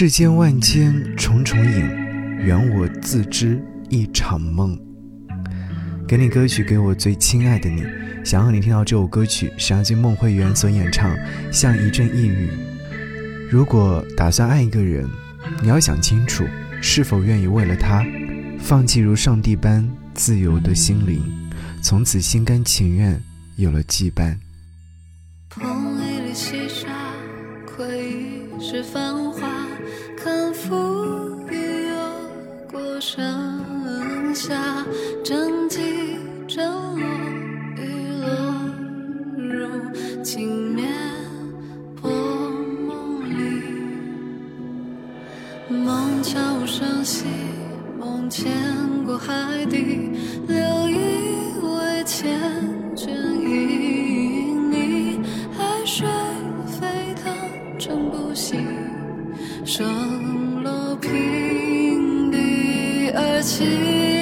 世间万千重重影，缘我自知一场梦。给你歌曲，给我最亲爱的你。想要你听到这首歌曲，是阿金孟慧圆所演唱《像一阵异语》。如果打算爱一个人，你要想清楚，是否愿意为了他，放弃如上帝般自由的心灵，从此心甘情愿有了羁绊。风里细沙，窥一世繁华，看浮雨又过盛夏，正寂正落，雨落入镜面薄梦里，梦悄无声息，梦潜过海底，留一为缱绻旖旎，海水沸腾成不息，声落平地而起，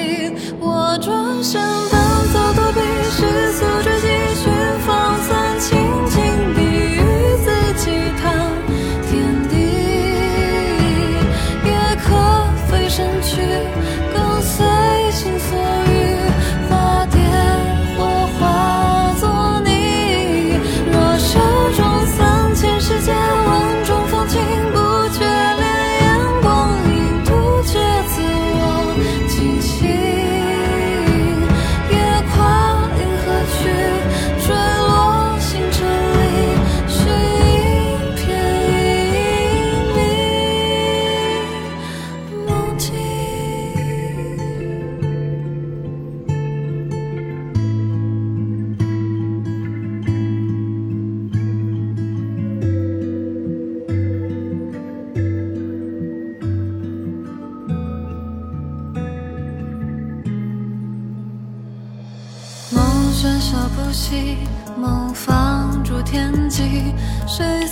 喧嚣不息，梦放逐天际，谁